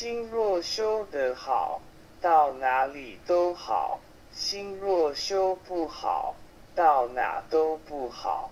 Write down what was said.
心若修得好，到哪里都好；心若修不好，到哪都不好。